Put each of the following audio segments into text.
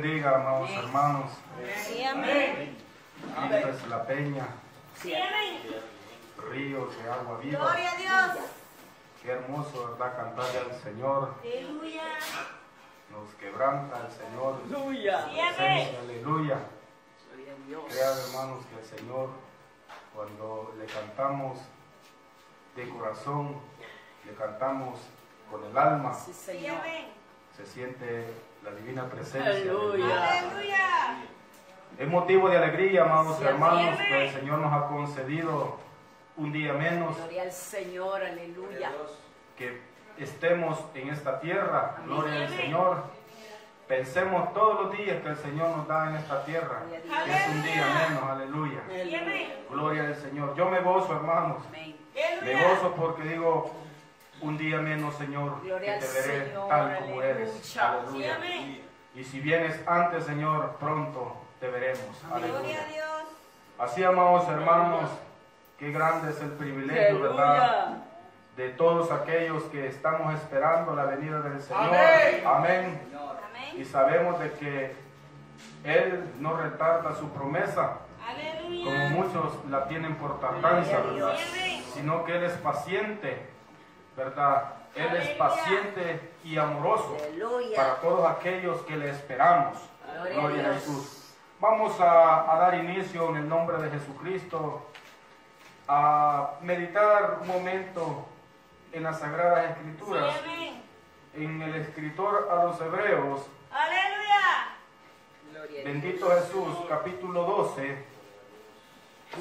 bendiga, amados hermanos. Sí, amén. Esta es la peña, Sí, amén. ríos de agua viva. Gloria a Dios. Qué hermoso, ¿verdad? Cantarle al Señor. Aleluya. Nos quebranta el Señor. Aleluya. Sí, amén. Aleluya. Gloria a Dios. Crean, hermanos, que el Señor, cuando le cantamos de corazón, le cantamos con el alma, Sí, se siente la divina presencia. Aleluya. Aleluya. Es motivo de alegría, amados Sí, hermanos, que el Señor nos ha concedido un día menos Gloria al Señor. Aleluya. que estemos en esta tierra. Amén. Gloria al. Señor. Pensemos todos los días que el Señor nos da en esta tierra. Que es un día menos, aleluya. Gloria al Señor. Yo me gozo, hermanos. Amén. Me gozo porque digo, un día menos, Señor, Gloria que te veré Señor, tal como aleluya. eres. Sí, Aleluya. amén. Y si vienes antes, Señor, pronto te veremos. Aleluya. a Dios. Así, amados hermanos, qué grande es el privilegio, ¿verdad? De todos aquellos que estamos esperando la venida del Señor. Amén. Amén. Y sabemos de que Él no retarda su promesa, como muchos la tienen por tardanza, ¿verdad? Sí. Sino que Él es paciente, ¿verdad? Él es paciente y amoroso para todos aquellos que le esperamos. Gloria a Gloria a Dios. Jesús. Vamos a, a dar inicio en el nombre de Jesucristo a meditar un momento en las Sagradas Escrituras, en el escritor a los Hebreos, Aleluya. Bendito Jesús, capítulo 12.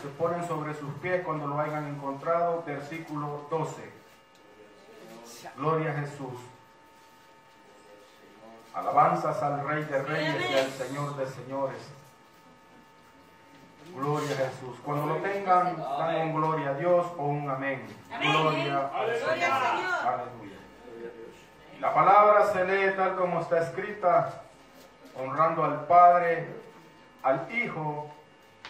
Se ponen sobre sus pies cuando lo hayan encontrado, versículo 12. Gloria a Jesús. Alabanzas al Rey de Reyes y al Señor de Señores. Gloria a Jesús. Cuando lo tengan, dan un gloria a Dios o un amén. Gloria al Señor. Aleluya. La palabra se lee tal como está escrita, honrando al Padre, al Hijo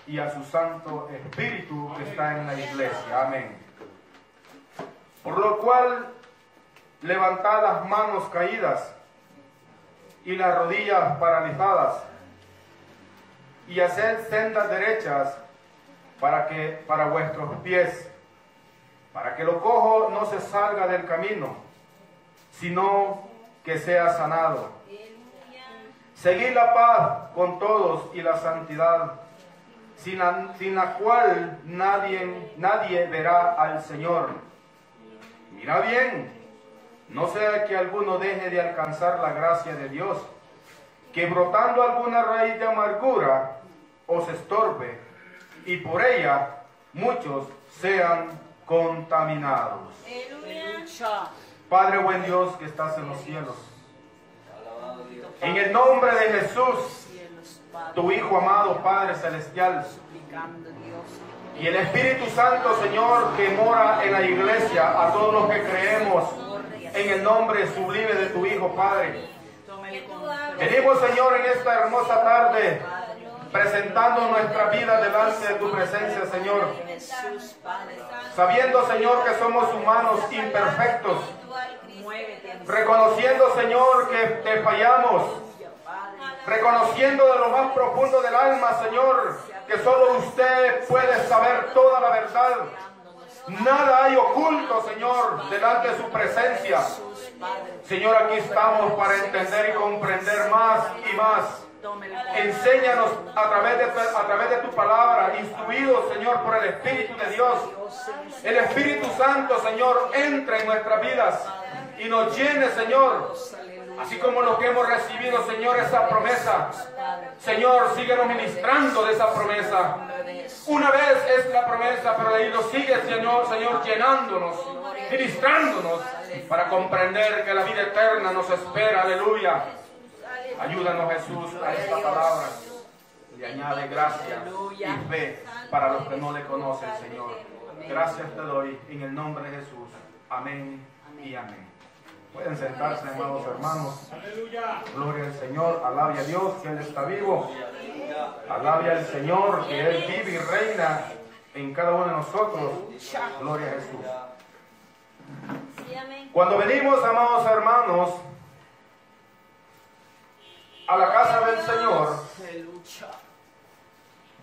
y a su Santo Espíritu que está en la iglesia. Amén. Por lo cual, levantad las manos caídas y las rodillas paralizadas y haced sendas derechas para que para vuestros pies, para que lo cojo no se salga del camino, sino que sea sanado. Seguid la paz con todos y la santidad, sin la, sin la cual nadie, nadie verá al Señor. Mira bien, no sea que alguno deje de alcanzar la gracia de Dios, que brotando alguna raíz de amargura os estorbe, y por ella muchos sean contaminados. Aleluya. Padre buen Dios que estás en los cielos, en el nombre de Jesús, tu Hijo amado, Padre Celestial, y el Espíritu Santo, Señor, que mora en la iglesia, a todos los que creemos en el nombre sublime de tu Hijo, Padre. Venimos, Señor, en esta hermosa tarde, presentando nuestra vida delante de tu presencia, Señor, sabiendo, Señor, que somos humanos imperfectos, reconociendo, Señor, que te fallamos, reconociendo de lo más profundo del alma, Señor, que solo usted puede saber toda la verdad. Nada hay oculto, Señor, delante de su presencia. Señor, aquí estamos para entender y comprender más y más. Enséñanos a través de a través de tu palabra, instruidos, Señor, por el Espíritu de Dios. El Espíritu Santo, Señor, entra en nuestras vidas y nos llene, Señor. Así como lo que hemos recibido, Señor, esa promesa. Señor, síguenos ministrando de esa promesa. Una vez es la promesa, pero de ahí lo sigue, Señor, Señor, llenándonos, ministrándonos para comprender que la vida eterna nos espera. Aleluya. Ayúdanos, Jesús, a esta palabra. Le añade gracia y fe para los que no le conocen, Señor. Gracias te doy en el nombre de Jesús. Amén y amén. Pueden sentarse, amados hermanos. Gloria al Señor, alabe a Dios que Él está vivo. Alabe al Señor que Él vive y reina en cada uno de nosotros. Gloria a Jesús. Cuando venimos, amados hermanos, a la casa del Señor,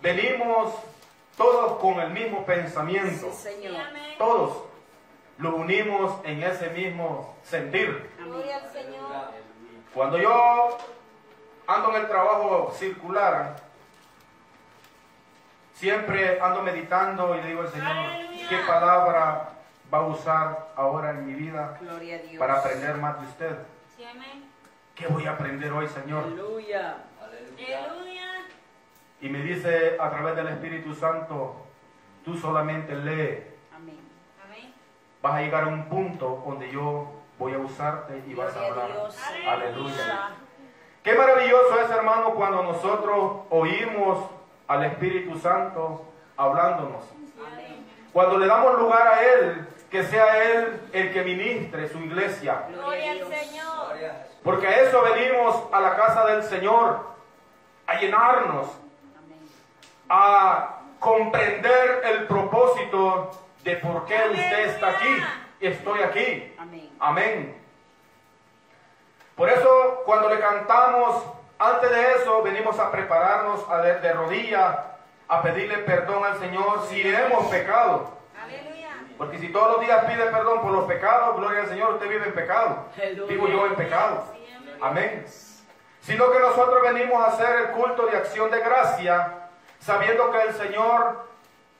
venimos todos con el mismo pensamiento. Todos lo unimos en ese mismo sentir. Gloria al Señor. Cuando yo ando en el trabajo circular, siempre ando meditando y le digo al Señor, Aleluya. ¿qué palabra va a usar ahora en mi vida para aprender más de usted? Sí, amén. ¿Qué voy a aprender hoy, Señor? Aleluya. Aleluya. Y me dice a través del Espíritu Santo, tú solamente lee. Vas a llegar a un punto donde yo voy a usarte y vas a hablar. Aleluya. Qué maravilloso es, hermano, cuando nosotros oímos al Espíritu Santo hablándonos. Cuando le damos lugar a Él, que sea Él el que ministre su iglesia. Gloria al Señor. Porque a eso venimos a la casa del Señor, a llenarnos, a comprender el propósito de por qué usted está aquí. Estoy aquí. Amén. Amén. Por eso cuando le cantamos, antes de eso venimos a prepararnos a de, de rodillas, a pedirle perdón al Señor si hemos pecado. Aleluya. Porque si todos los días pide perdón por los pecados, gloria al Señor, usted vive en pecado. Vivo yo en pecado. Amén. Sino que nosotros venimos a hacer el culto de acción de gracia, sabiendo que el Señor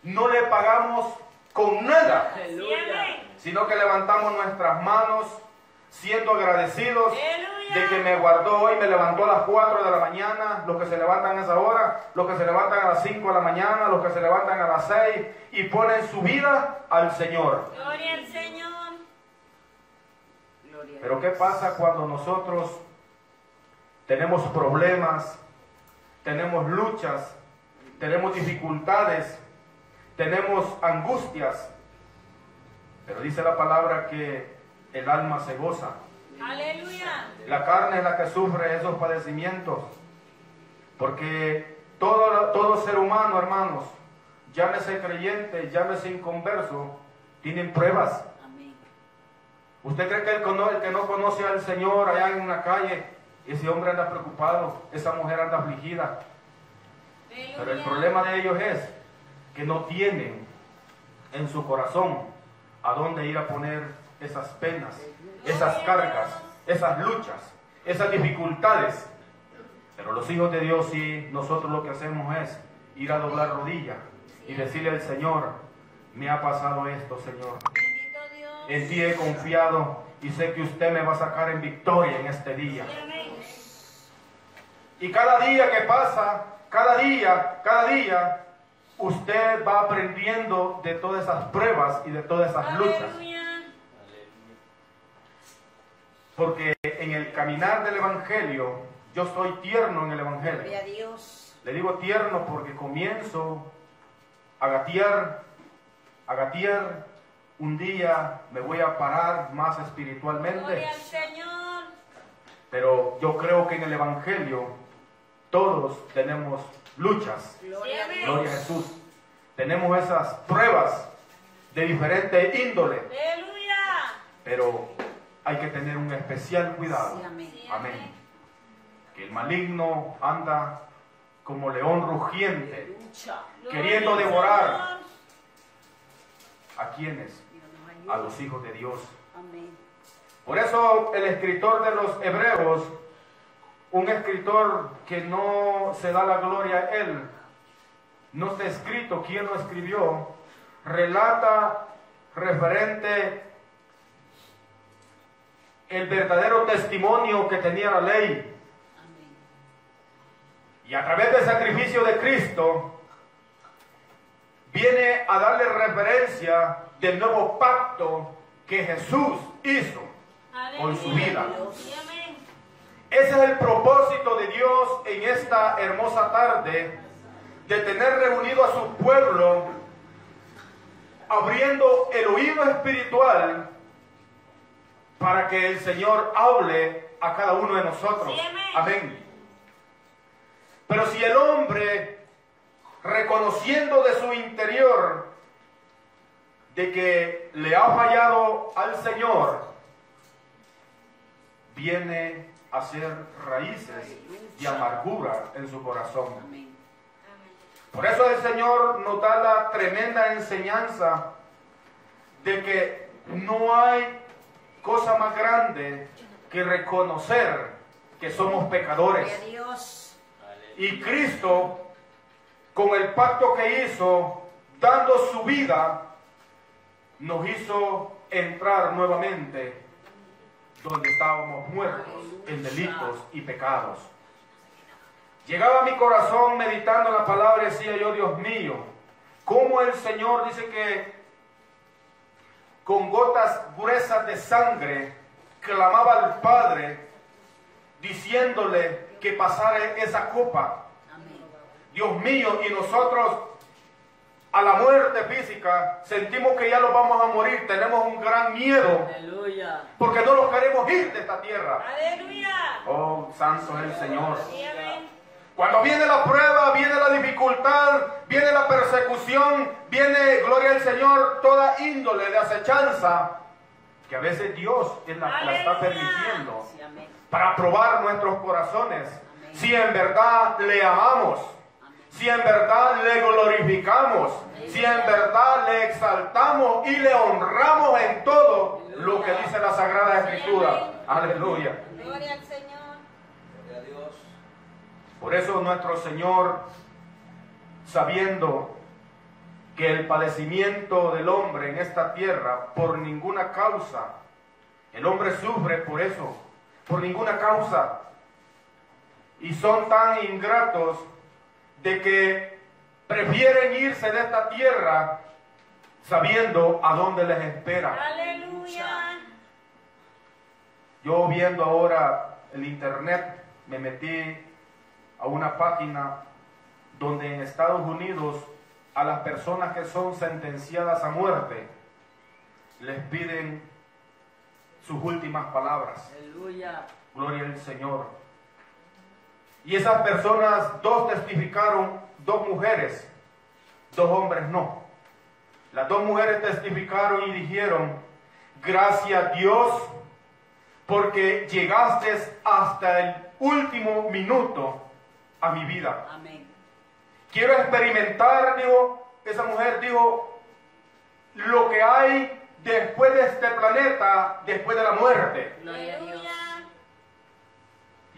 no le pagamos con nada, Aleluya. sino que levantamos nuestras manos siendo agradecidos Aleluya. de que me guardó hoy, me levantó a las 4 de la mañana, los que se levantan a esa hora, los que se levantan a las 5 de la mañana, los que se levantan a las 6 y ponen su vida al Señor. Gloria al Señor. Pero ¿qué pasa cuando nosotros tenemos problemas, tenemos luchas, tenemos dificultades, tenemos angustias? Pero dice la palabra que el alma se goza. Aleluya. La carne es la que sufre esos padecimientos. Porque todo, todo ser humano, hermanos, llámese creyente, llámese inconverso, tienen pruebas. Amén. ¿Usted cree que el, el que no conoce al Señor allá en una calle, ese hombre anda preocupado, esa mujer anda afligida? Pero el problema de ellos es que no tienen en su corazón a dónde ir a poner esas penas, esas cargas, esas luchas, esas dificultades. Pero los hijos de Dios sí, nosotros lo que hacemos es ir a doblar rodillas y decirle al Señor, me ha pasado esto, Señor. En ti he confiado y sé que usted me va a sacar en victoria en este día. Y cada día que pasa, cada día, cada día, usted va aprendiendo de todas esas pruebas y de todas esas luchas. Porque en el caminar del Evangelio, yo soy tierno en el Evangelio. Le digo tierno porque comienzo a gatear, a gatear. Un día me voy a parar más espiritualmente. Pero yo creo que en el Evangelio todos tenemos luchas. Gloria a Sí, Dios. Gloria a Jesús. Tenemos esas pruebas de diferente índole, Aleluya. pero hay que tener un especial cuidado. Sí, amén. Sí, Amén. Que el maligno anda como león rugiente, Lucha. Queriendo devorar. ¿a quienes? A los hijos de Dios. Amén. Por eso el escritor de los Hebreos, un escritor que no se da la gloria a él, no está escrito quién lo escribió, relata referente el verdadero testimonio que tenía la ley. Y a través del sacrificio de Cristo, viene a darle referencia del nuevo pacto que Jesús hizo con su vida. Ese es el propósito de Dios en esta hermosa tarde, de tener reunido a su pueblo, abriendo el oído espiritual para que el Señor hable a cada uno de nosotros. Amén. Pero si el hombre, reconociendo de su interior de que le ha fallado al Señor, viene hacer raíces y amargura en su corazón. Por eso el Señor nos da la tremenda enseñanza de que no hay cosa más grande que reconocer que somos pecadores. Y Cristo, con el pacto que hizo, dando su vida, nos hizo entrar nuevamente donde estábamos muertos en delitos y pecados. Llegaba a mi corazón meditando la palabra y decía yo, Dios mío, cómo el Señor dice que con gotas gruesas de sangre clamaba al Padre diciéndole que pasara esa copa. Amén. Dios mío, y nosotros a la muerte física sentimos que ya nos vamos a morir, tenemos un gran miedo Aleluya. porque no nos queremos ir de esta tierra. Aleluya. Oh, santo es el Señor. Amén. Cuando viene la prueba, viene la dificultad, viene la persecución, viene, gloria al Señor, toda índole de acechanza, que a veces Dios es la, la está permitiendo Sí, para probar nuestros corazones. Si en verdad le amamos, si en verdad le glorificamos, si en verdad le exaltamos y le honramos en todo lo que dice la Sagrada Escritura. Aleluya. Gloria al Señor. Por eso nuestro Señor, sabiendo que el padecimiento del hombre en esta tierra, por ninguna causa, el hombre sufre por eso, por ninguna causa, y son tan ingratos de que prefieren irse de esta tierra sabiendo a dónde les espera. Aleluya. Yo viendo ahora el internet, me metí a una página donde en Estados Unidos a las personas que son sentenciadas a muerte les piden sus últimas palabras. Aleluya. Gloria al Señor. Y esas personas, dos testificaron, dos mujeres, dos hombres no. Las dos mujeres testificaron y dijeron, gracias a Dios porque llegaste hasta el último minuto a mi vida. Amén. Quiero experimentar, dijo, esa mujer dijo, lo que hay después de este planeta, después de la muerte. Gloria a Dios.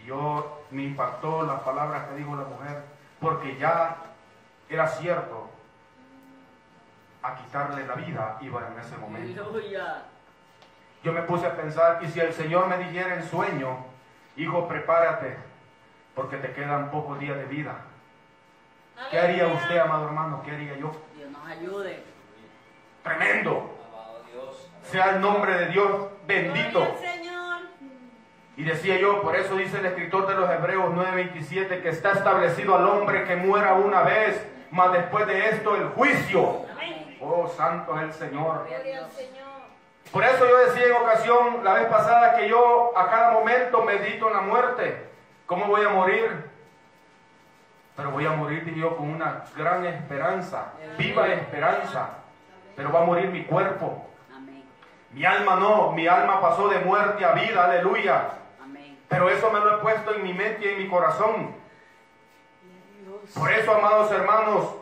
Yo me impactó las palabras que dijo la mujer, porque ya era cierto, a quitarle la vida iba en ese momento. Aleluya. Yo me puse a pensar, y si el Señor me dijera en sueño, hijo, prepárate, porque te quedan pocos días de vida. ¿Qué haría usted, amado hermano? ¿Qué haría yo? Dios nos ayude. Tremendo. Sea el nombre de Dios bendito. Y decía yo, por eso dice el escritor de los Hebreos 9:27, que está establecido al hombre que muera una vez, mas después de esto el juicio. Oh, santo es el Señor. Por eso yo decía en ocasión, la vez pasada, que yo a cada momento medito en la muerte. ¿Cómo voy a morir? Pero voy a morir, yo, con una gran esperanza, viva esperanza. Pero va a morir mi cuerpo. Mi alma no, mi alma pasó de muerte a vida, aleluya. Pero eso me lo he puesto en mi mente y en mi corazón. Por eso, amados hermanos,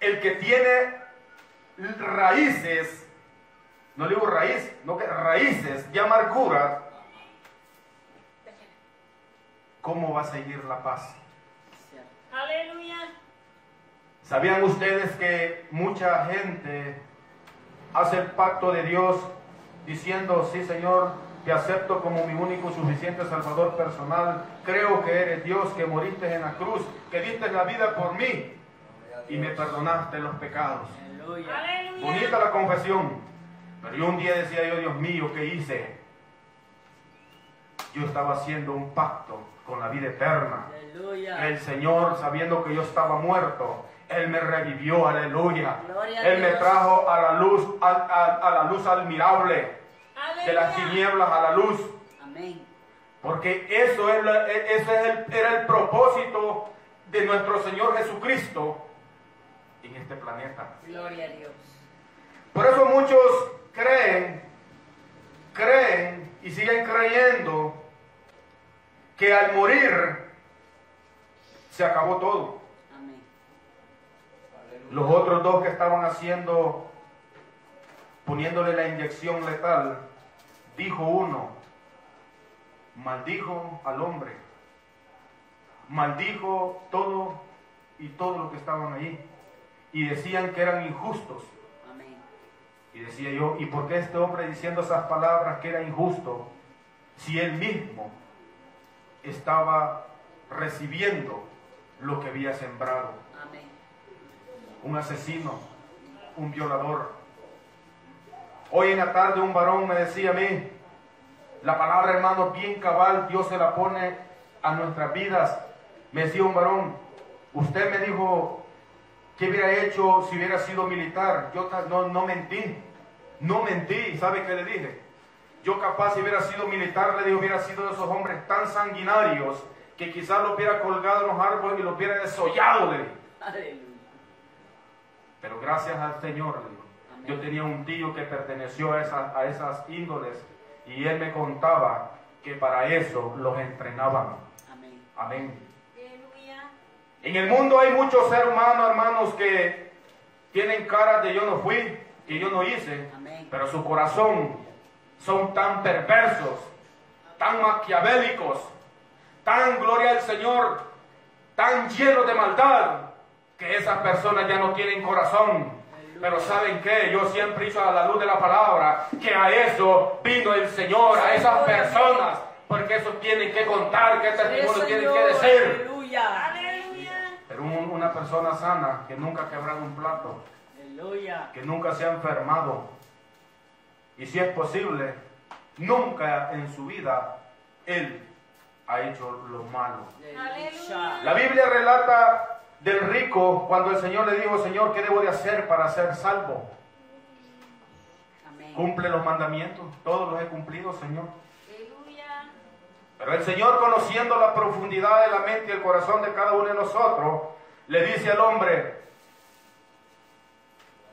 el que tiene raíces, no digo raíz, no que raíces de amargura, ¿cómo va a seguir la paz? Aleluya. ¿Sabían ustedes que mucha gente hace el pacto de Dios diciendo, sí Señor, te acepto como mi único y suficiente Salvador personal, creo que eres Dios, que moriste en la cruz, que diste la vida por mí y me perdonaste los pecados? Aleluya. Bonita la confesión, pero yo un día decía yo, Dios mío, ¿qué hice? Yo estaba haciendo un pacto con la vida eterna. Aleluya. El Señor, sabiendo que yo estaba muerto, Él me revivió, aleluya. Él me trajo a la luz, a, a- a la luz admirable, de las tinieblas a la luz. Amén. Porque eso, es la- e- ese es el- era el propósito de nuestro Señor Jesucristo en este planeta. Gloria a Dios. Por eso muchos creen, creen y siguen creyendo que al morir se acabó todo. Amén. Los otros dos que estaban haciendo, poniéndole la inyección letal, dijo uno, maldijo al hombre, maldijo todo y todo lo que estaban allí. Y decían que eran injustos. Amén. Y decía yo, ¿y por qué este hombre diciendo esas palabras que era injusto si él mismo estaba recibiendo lo que había sembrado? Amén. Un asesino, un violador. Hoy en la tarde un varón me decía a mí, la palabra hermano bien cabal, Dios se la pone a nuestras vidas. Me decía un varón, usted me dijo, ¿qué hubiera hecho si hubiera sido militar? Yo no, no mentí, no mentí, ¿sabe qué le dije? Yo capaz si hubiera sido militar, le dije, hubiera sido de esos hombres tan sanguinarios que quizás lo hubiera colgado en los árboles y lo hubiera desollado, le. Pero gracias al Señor, le digo. Amén. yo tenía un tío que perteneció a, esa- a esas índoles y él me contaba que para eso los entrenaban. Amén. Amén. En el mundo hay muchos seres humanos, hermanos, que tienen caras de yo no fui, que yo no hice, Amén. pero su corazón son tan perversos, tan maquiavélicos, tan gloria al Señor, tan llenos de maldad, que esas personas ya no tienen corazón. Pero ¿saben qué? Yo siempre hizo a la luz de la palabra que a eso vino el Señor, a esas personas, porque eso tienen que contar, que testimonio Sí, tienen que decir. Aleluya. Pero un- una persona sana que nunca ha quebrado un plato, que nunca se ha enfermado, y si es posible, nunca en su vida él ha hecho lo malo. Aleluya. La Biblia relata del rico cuando el Señor le dijo, Señor, ¿qué debo de hacer para ser salvo? Amén. Cumple los mandamientos, todos los he cumplido, Señor. Aleluya. Pero el Señor, conociendo la profundidad de la mente y el corazón de cada uno de nosotros, le dice al hombre,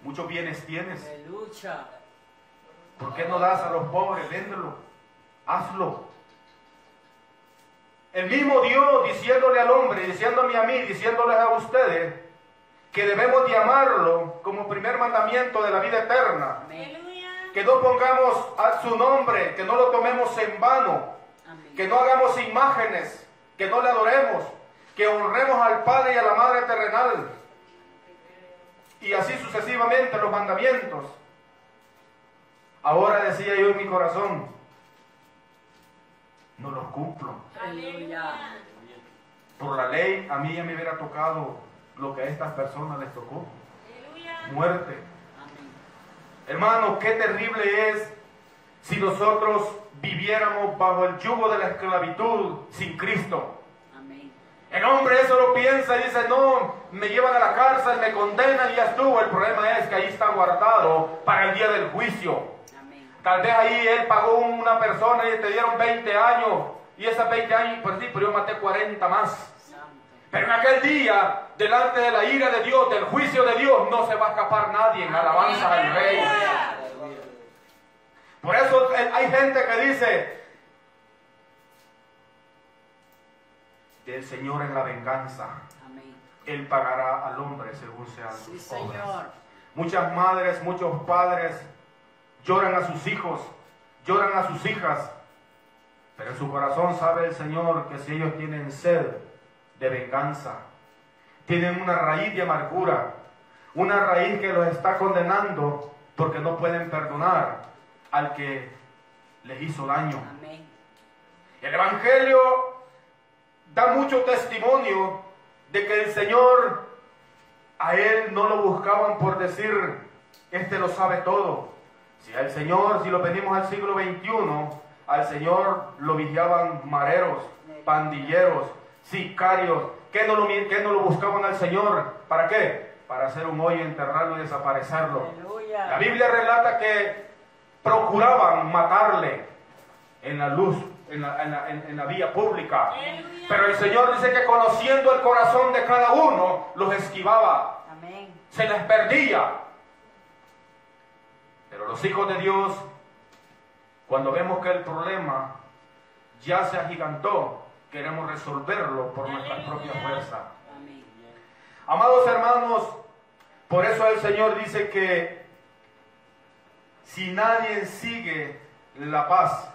muchos bienes tienes, Aleluya. ¿Por qué no das a los pobres? Véndelo, hazlo. El mismo Dios diciéndole al hombre, diciéndome a mí, diciéndoles a ustedes, que debemos de amarlo como primer mandamiento de la vida eterna. Aleluya. Que no pongamos a su nombre, que no lo tomemos en vano, Amén. que no hagamos imágenes, que no le adoremos, que honremos al Padre y a la Madre terrenal. Y así sucesivamente los mandamientos. Ahora decía yo en mi corazón, no los cumplo. Aleluya. Por la ley a mí ya me hubiera tocado lo que a estas personas les tocó, Aleluya. muerte. Amén. Hermano, qué terrible es si nosotros viviéramos bajo el yugo de la esclavitud sin Cristo. Amén. El hombre eso lo piensa y dice, no, me llevan a la cárcel, me condenan y ya estuvo. El problema es que ahí está guardado para el día del juicio. Tal vez ahí él pagó una persona y te dieron 20 años. Y esos 20 años, pues sí, pero yo maté 40 más. Pero en aquel día, delante de la ira de Dios, del juicio de Dios, no se va a escapar nadie en alabanza al Rey. Por eso eh, hay gente que dice, del Señor en la venganza. Él pagará al hombre según sean Sí, sus obras. Muchas madres, muchos padres lloran a sus hijos, lloran a sus hijas, pero en su corazón sabe el Señor que si ellos tienen sed de venganza, tienen una raíz de amargura, una raíz que los está condenando porque no pueden perdonar al que les hizo daño. Amén. El Evangelio da mucho testimonio de que el Señor a él no lo buscaban por decir, este lo sabe todo. Si al Señor, si lo venimos al siglo XXI, al Señor lo vigiaban mareros, pandilleros, sicarios. ¿Qué no lo, qué no lo buscaban al Señor? ¿Para qué? Para hacer un hoyo, enterrarlo y desaparecerlo. Aleluya. La Biblia relata que procuraban matarle en la luz, en la, en la- en- en la vía pública. Aleluya. Pero el Señor dice que conociendo el corazón de cada uno, los esquivaba, Amén. se les perdía. Pero los hijos de Dios, cuando vemos que el problema ya se agigantó, queremos resolverlo por nuestra propia fuerza. Amados hermanos, por eso el Señor dice que si nadie sigue la paz,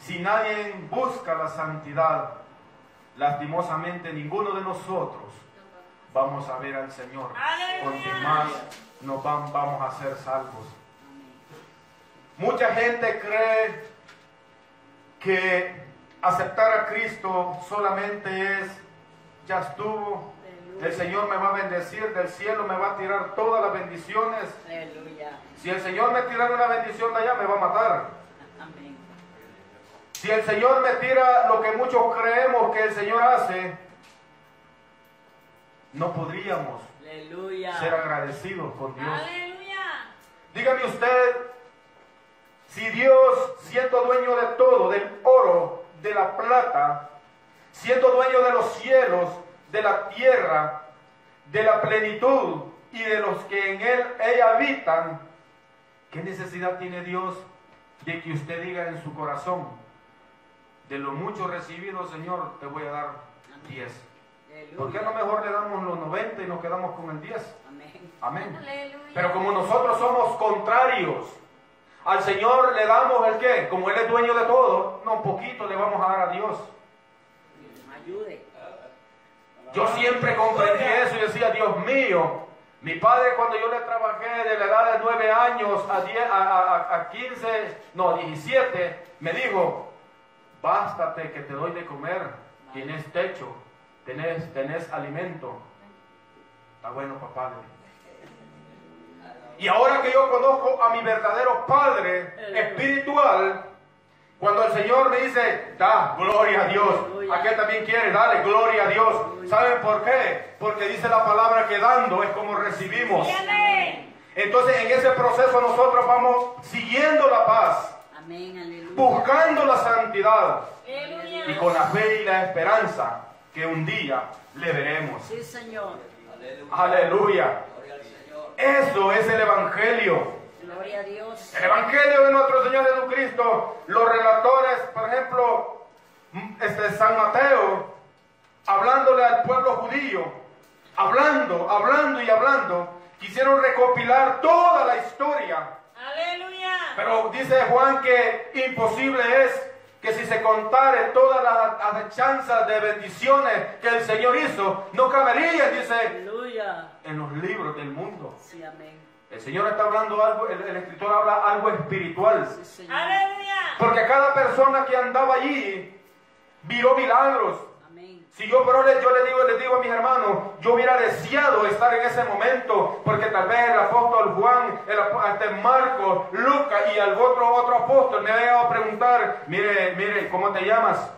si nadie busca la santidad, lastimosamente ninguno de nosotros vamos a ver al Señor, porque más nos van- vamos a ser salvos. Mucha gente cree que aceptar a Cristo solamente es, ya estuvo, el Señor me va a bendecir, del cielo me va a tirar todas las bendiciones. Aleluya. Si el Señor me tira una bendición de allá, me va a matar. Amén. Si el Señor me tira lo que muchos creemos que el Señor hace, no podríamos Aleluya. ser agradecidos con Dios. Aleluya. Dígame usted, si Dios, siendo dueño de todo, del oro, de la plata, siendo dueño de los cielos, de la tierra, de la plenitud y de los que en él ella habitan, ¿qué necesidad tiene Dios de que usted diga en su corazón, de lo mucho recibido, Señor, te voy a dar 10? Aleluya. ¿Por qué no mejor le damos los 90 y nos quedamos con el 10? Amén. Pero como nosotros somos contrarios, al Señor le damos el qué, como Él es dueño de todo, no poquito le vamos a dar a Dios. Ayude. Yo siempre comprendí eso y decía, Dios mío, mi padre cuando yo le trabajé de la edad de 9 años a, 10, a, a- a 15, no, 17, me dijo, bástate que te doy de comer, tienes techo, tenés, tenés alimento. Está bueno, papá. le. Y ahora que yo conozco a mi verdadero Padre espiritual, cuando el Señor me dice, da gloria a Dios, aquel también quiere, dale gloria a Dios. ¿Saben por qué? Porque dice la palabra que dando es como recibimos. Entonces en ese proceso nosotros vamos siguiendo la paz, buscando la santidad y con la fe y la esperanza que un día le veremos. Sí, Señor. Aleluya. Eso es el Evangelio. Gloria a Dios. El Evangelio de nuestro Señor Jesucristo, los relatores, por ejemplo, este San Mateo, hablándole al pueblo judío, hablando, hablando y hablando, quisieron recopilar toda la historia. Aleluya. Pero dice Juan que imposible es que si se contare todas las acechanzas de bendiciones que el Señor hizo, no caberían, dice, Aleluya. en los libros del mundo. Sí, amén. El Señor está hablando algo, el, el escritor habla algo espiritual. Sí, Señor. Aleluya. Porque cada persona que andaba allí vio milagros. Amén. Si yo, pero yo le digo, les digo a mis hermanos, yo hubiera deseado estar en ese momento, porque tal vez el apóstol Juan, el, este Marcos, Lucas y algún otro, otro apóstol me había llegado a preguntar, mire, mire, ¿cómo te llamas?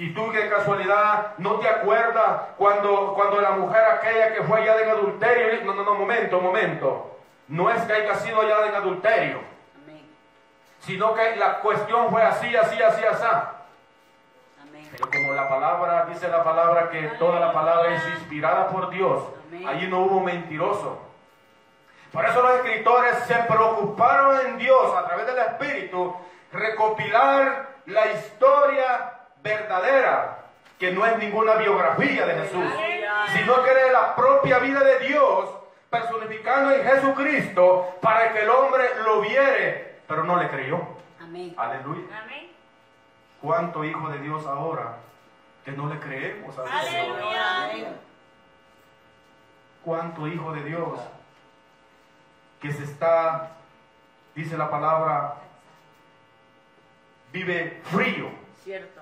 Y tú que casualidad no te acuerdas cuando, cuando la mujer aquella que fue hallada en adulterio, no, no, no, momento, momento, no es que haya sido hallada en adulterio, Amén. sino que la cuestión fue así, así, así, así. Amén. Pero como la palabra, dice la palabra que toda la palabra es inspirada por Dios, allí no hubo mentiroso. Por eso los escritores se preocuparon en Dios a través del Espíritu recopilar la historia verdadera, que no es ninguna biografía de Jesús, Aleluya. sino que es la propia vida de Dios personificando en Jesucristo para que el hombre lo viere, pero no le creyó. Amén. Aleluya. Amén. ¿Cuánto hijo de Dios ahora que no le creemos a Dios? Aleluya. Amén. ¿Cuánto hijo de Dios que se está, dice la palabra, vive frío, Cierto.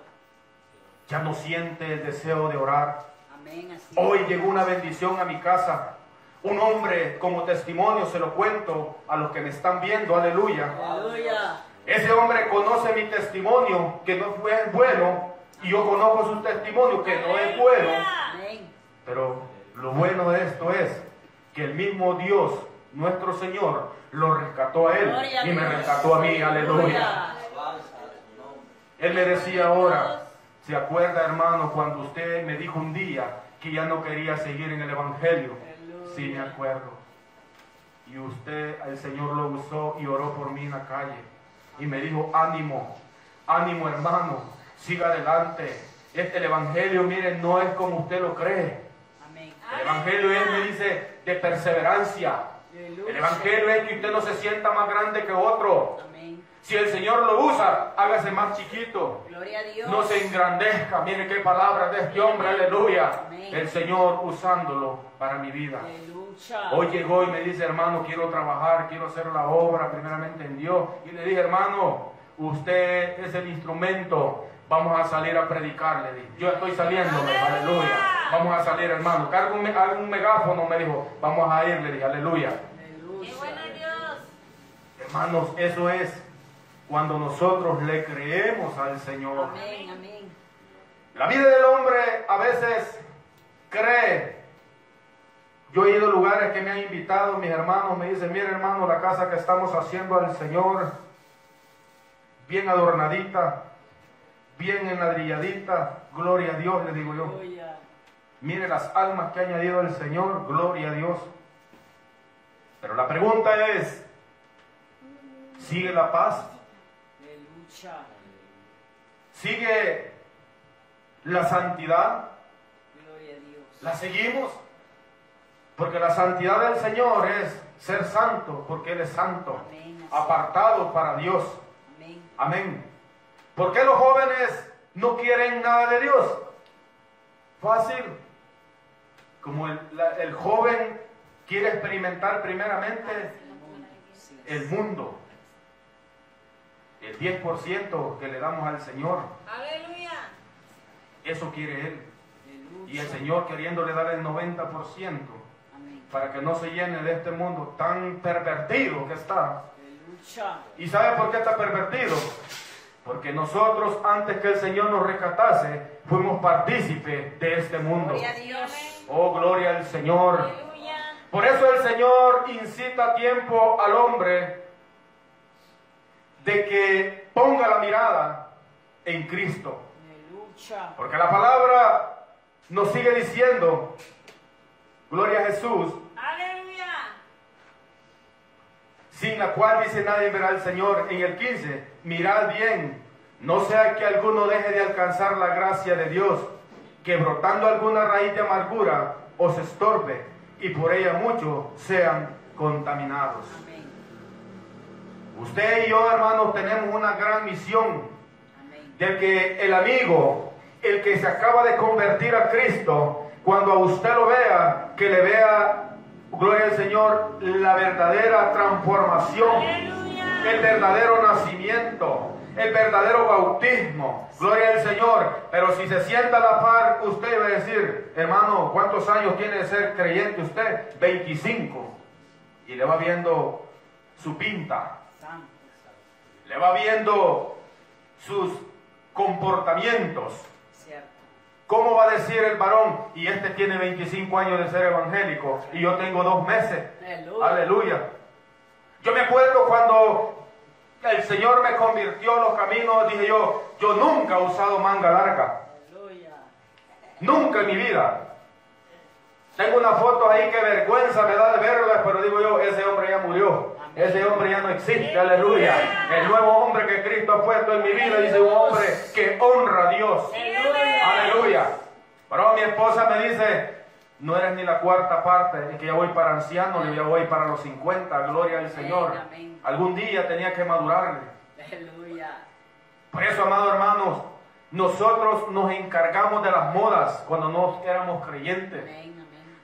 Ya no siente el deseo de orar? Amén. Así. Hoy llegó una bendición a mi casa. Un hombre como testimonio, se lo cuento a los que me están viendo, aleluya. Aleluya. Ese hombre conoce mi testimonio, que no fue bueno, y yo conozco su testimonio, que no es bueno. Amén. Pero lo bueno de esto es que el mismo Dios, nuestro Señor, lo rescató a él Gloria y me rescató a mí, aleluya. Él me decía ahora, ¿se acuerda hermano cuando usted me dijo un día que ya no quería seguir en el Evangelio? Sí, me acuerdo. Y usted, el Señor lo usó y oró por mí en la calle. Y me dijo, ánimo, ánimo hermano, siga adelante. Este el evangelio, miren, no es como usted lo cree. Amén. El evangelio es, me dice, de perseverancia. El evangelio es que usted no se sienta más grande que otro. Si el Señor lo usa, hágase más chiquito. Gloria a Dios. No se engrandezca. Mire qué palabras de este hombre, aleluya. Amén. El Señor usándolo para mi vida. Aleluya. Hoy llegó y me dice, hermano, quiero trabajar, quiero hacer la obra primeramente en Dios. Y le dije, hermano, usted es el instrumento. Vamos a salir a predicar, le dije. Yo estoy saliendo, me dijo, aleluya. Vamos a salir, hermano. Carga un megáfono, me dijo. Vamos a ir, le dije, aleluya. Aleluya. Qué bueno Dios. Hermanos, eso es cuando nosotros le creemos al Señor. Amén. Amén. La vida del hombre a veces cree. Yo he ido a lugares que me han invitado, mis hermanos me dicen, mire hermano, la casa que estamos haciendo al Señor, bien adornadita, bien enladrilladita, gloria a Dios, le digo yo. Mire las almas que ha añadido el Señor, gloria a Dios. Pero la pregunta es, ¿sigue la paz? ¿Sigue la santidad? Gloria a Dios. ¿La seguimos? Porque la santidad del Señor es ser santo, porque Él es santo, Amén. apartado para Dios. Amén. Amén. ¿Por qué los jóvenes no quieren nada de Dios? Fácil. Como el, la- el joven quiere experimentar primeramente el mundo. El 10% que le damos al Señor, Aleluya. eso quiere Él. Aleluya. Y el Señor queriéndole dar el 90%. Amén. para que no se llene de este mundo tan pervertido que está. Aleluya. ¿Y sabe por qué está pervertido? Porque nosotros antes que el Señor nos rescatase, fuimos partícipes de este mundo. Gloria a Dios. Oh, gloria al Señor. Aleluya. Por eso el Señor incita a tiempo al hombre de que ponga la mirada en Cristo. Porque la palabra nos sigue diciendo, gloria a Jesús, Aleluya. sin la cual dice nadie verá al Señor. En el 15, mirad bien, no sea que alguno deje de alcanzar la gracia de Dios, que brotando alguna raíz de amargura os estorbe y por ella muchos sean contaminados. Usted y yo, hermanos, tenemos una gran misión del que el amigo, el que se acaba de convertir a Cristo, cuando a usted lo vea, que le vea, gloria al Señor, la verdadera transformación, el verdadero nacimiento, el verdadero bautismo, gloria al Señor. Pero si se sienta a la par, usted va a decir, hermano, ¿cuántos años tiene de ser creyente usted? 25. Y le va viendo su pinta. Le va viendo sus comportamientos. Cierto. ¿Cómo va a decir el varón? Y este tiene 25 años de ser evangélico y yo tengo dos meses. Aleluya. Aleluya. Yo me acuerdo cuando el Señor me convirtió en los caminos, dije yo, yo nunca he usado manga larga. Aleluya. Nunca en mi vida. Tengo una foto ahí que vergüenza me da de verla, pero digo yo, ese hombre ya murió. Amén. Ese hombre ya no existe, aleluya. El nuevo hombre que Cristo ha puesto en mi vida, dice un hombre que honra a Dios. Aleluya. Pero mi esposa me dice, no eres ni la cuarta parte, es que ya voy para anciano, ya voy para los 50, gloria al Señor. amén. Algún día tenía que madurarle. Aleluya. Por eso, amados hermanos, nosotros nos encargamos de las modas cuando no éramos creyentes.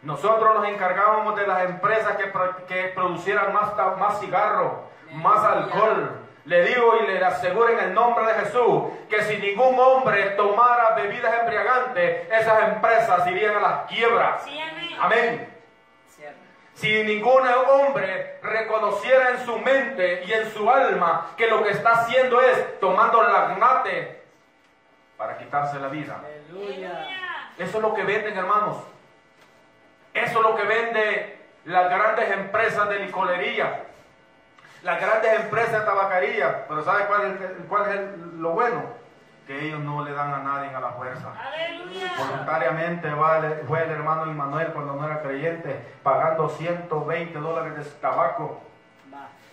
Nosotros nos encargábamos de las empresas que, pro- que producieran más, más cigarro, más alcohol. Le digo y le aseguro en el nombre de Jesús que si ningún hombre tomara bebidas embriagantes, esas empresas irían a las quiebras. Amén. Si ningún hombre reconociera en su mente y en su alma que lo que está haciendo es tomando lagnate para quitarse la vida. Eso es lo que venden, hermanos. Eso es lo que vende las grandes empresas de licorería, las grandes empresas de tabacaría. Pero ¿sabe cuál es, el- cuál es el- lo bueno? Que ellos no le dan a nadie a la fuerza. Aleluya. Voluntariamente va el- fue el hermano Immanuel cuando no era creyente, pagando 120 dólares de tabaco,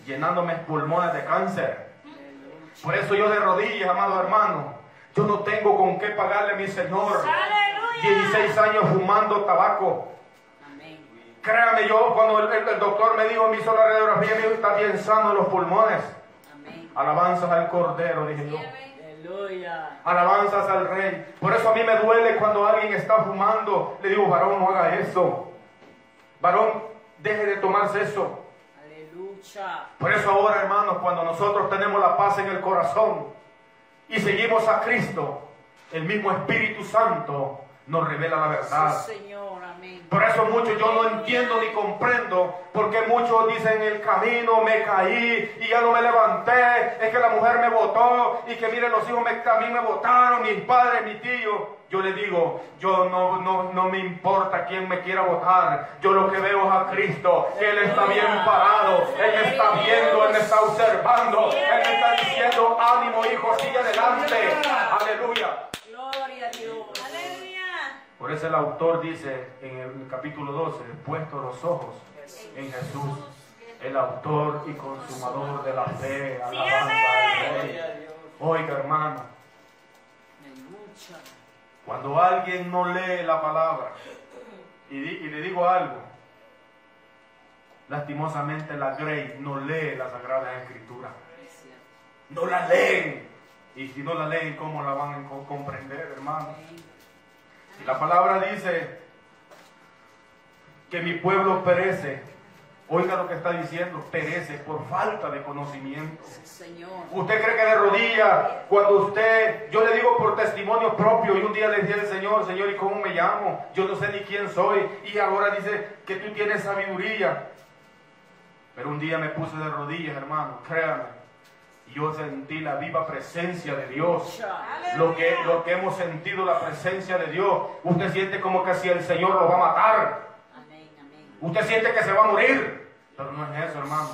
llenándome pulmones de cáncer. Aleluya. Por eso yo de rodillas, amado hermano, Yo no tengo con qué pagarle a mi Señor. Aleluya. 16 años fumando tabaco. Créame, yo cuando el, el- el doctor me dijo, me hizo la radiografía, me dijo, está bien sano en los pulmones. Amén. Alabanzas al Cordero, dije yo. Aleluya. Alabanzas al Rey. Por eso a mí me duele cuando alguien está fumando. Le digo, varón, no haga eso. Varón, deje de tomarse eso. Aleluya. Por eso ahora, hermanos, cuando nosotros tenemos la paz en el corazón y seguimos a Cristo, el mismo Espíritu Santo nos revela la verdad. Sí, Señor. Amén. Por eso muchos yo no entiendo ni comprendo, porque muchos dicen en el camino me caí y ya no me levanté, es que la mujer me votó y que miren los hijos me, también me votaron, mis padres, mi tío. Yo le digo, yo no, no, no me importa quién me quiera votar, yo lo que veo es a Cristo, que Él está bien parado, Él me está viendo, Él me está observando, Él me está diciendo, ánimo hijo, sigue adelante, aleluya. Gloria a Dios. Aleluya. Por eso el autor dice en el capítulo 12, puesto los ojos en Jesús, el autor y consumador de la fe, alabanza al Rey. Oiga hermano, cuando alguien no lee la palabra, y, le digo algo, lastimosamente la Grey no lee la Sagrada Escritura, Es cierto. no la leen, y si no la leen, ¿cómo la van a co- comprender hermano? La palabra dice que mi pueblo perece. Oiga lo que está diciendo, perece por falta de conocimiento. Señor. Usted cree que de rodillas, cuando usted, yo le digo por testimonio propio, y un día le decía al Señor, Señor, ¿y cómo me llamo? Yo no sé ni quién soy. Y ahora dice que tú tienes sabiduría. Pero un día me puse de rodillas, hermano, créame. Yo sentí la viva presencia de Dios lo que, lo que hemos sentido la presencia de Dios. Usted siente como que si el Señor lo va a matar. Amén. Amén. Usted siente que se va a morir. Pero no es eso, hermano.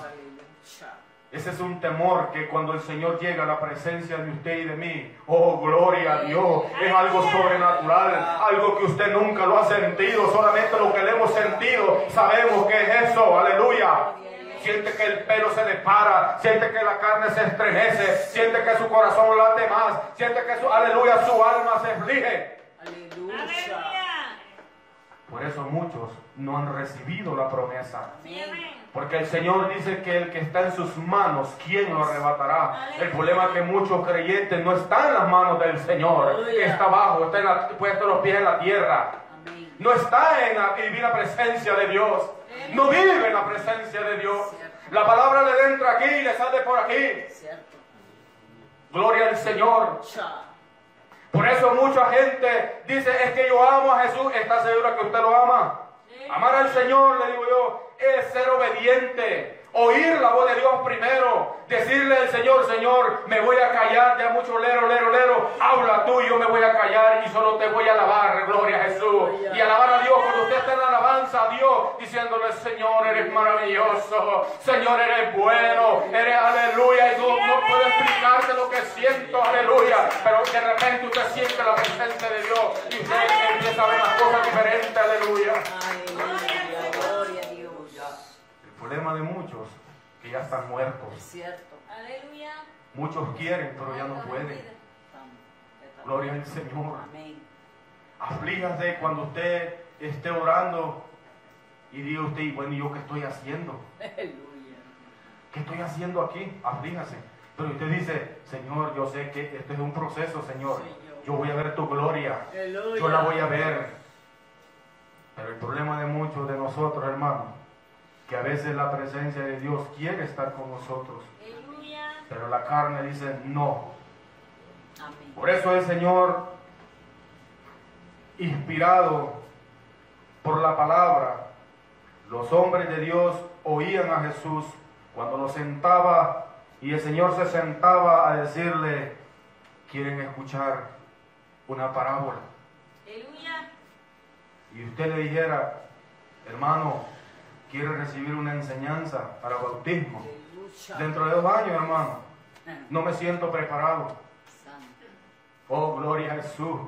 Ese es un temor que cuando el Señor llega a la presencia de usted y de mí, oh, gloria a Dios, es algo sobrenatural, algo que usted nunca lo ha sentido, solamente lo que le hemos sentido, sabemos que es eso, aleluya. Siente que el pelo se le para, siente que la carne se estremece, siente que su corazón late más, siente que su, aleluya, su alma se aflige. Aleluya. Por eso muchos no han recibido la promesa. Porque el Señor dice que el que está en sus manos, ¿quién lo arrebatará? El problema es que muchos creyentes no están en las manos del Señor, está abajo, está en la- puesto los pies en la tierra. No está en la divina presencia de Dios. No vive en la presencia de Dios. La palabra le entra aquí y le sale por aquí. Cierto. Gloria al Señor. Por eso mucha gente dice, es que yo amo a Jesús. ¿Está segura que usted lo ama? Amar al Señor, le digo yo, es ser obediente. Oír la voz de Dios primero. Decirle al Señor, Señor, me voy a callar. Ya mucho lero, lero, lero. Habla tú yo me voy a callar y solo te voy a alabar. Gloria a Jesús. Y alabar a Dios cuando usted está en alabanza a Dios, diciéndole, Señor, eres maravilloso. Señor, eres bueno. Eres aleluya. Y no, no puedo explicarte lo que siento, aleluya. Pero de repente usted siente la presencia de Dios y usted empieza a ver las cosas diferentes, aleluya. Aleluya. Gloria a Dios. El problema de muchos que ya están Es muertos. cierto. Aleluya. Muchos quieren, pero ya no pueden. Gloria al Señor. Amén. Aflíjase cuando usted esté orando y diga usted, y bueno, ¿y yo qué estoy haciendo? Aleluya. ¿Qué estoy haciendo aquí? Aflíjase. Pero usted dice, Señor, yo sé que esto es un proceso, Señor. Yo voy a ver tu gloria. Aleluya. Yo la voy a ver. Pero el problema de muchos de nosotros, hermanos, que a veces la presencia de Dios quiere estar con nosotros. Pero la carne dice, no. Por eso el Señor, inspirado por la palabra, los hombres de Dios oían a Jesús cuando lo sentaba y el Señor se sentaba a decirle, quieren escuchar una parábola. Y usted le dijera, hermano, quiere recibir una enseñanza para bautismo. Dentro de dos años, hermano, no me siento preparado. Oh, gloria a Jesús.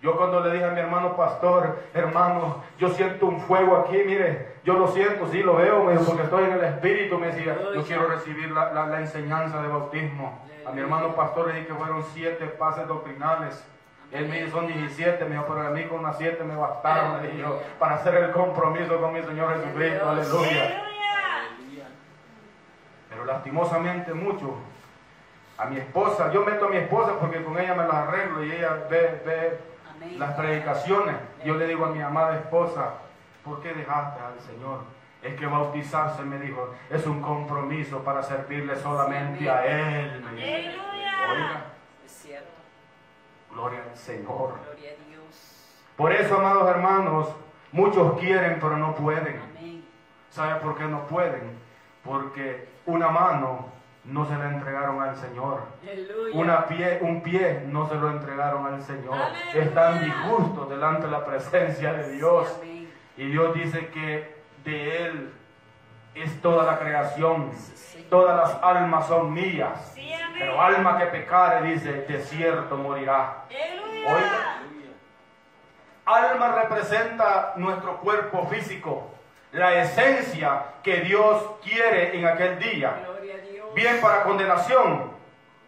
Yo cuando le dije a mi hermano pastor, hermano, yo siento un fuego aquí, mire, yo lo siento, sí lo veo, me dijo, porque estoy en el espíritu, me decía, yo quiero recibir la, la- la enseñanza de bautismo. A mi hermano pastor le dije que fueron siete pases doctrinales. Él me dijo, son 17, me dijo, pero a mí con unas siete me bastaron, para hacer el compromiso con mi Señor Jesucristo, aleluya. Aleluya. Pero lastimosamente mucho. A mi esposa, yo meto a mi esposa porque con ella me las arreglo y ella ve, ve Amén. las predicaciones. Yo le digo a mi amada esposa, ¿por qué dejaste al Señor? Es que bautizarse, me dijo, es un compromiso para servirle solamente a Él. me dijo. Aleluya. Oiga. Gloria al Señor. Gloria a Dios. Por eso, amados hermanos, muchos quieren pero no pueden. Amén. ¿Sabe por qué no pueden? Porque una mano no se la entregaron al Señor. Aleluya. Una pie, un pie no se lo entregaron al Señor. Aleluya. Están disgustos delante de la presencia de Dios. Y Dios dice que de Él es toda la creación. Sí. Todas las almas son mías. Pero alma que pecare, dice, de cierto morirá. Oiga. Alma representa nuestro cuerpo físico, la esencia que Dios quiere en aquel día, bien para condenación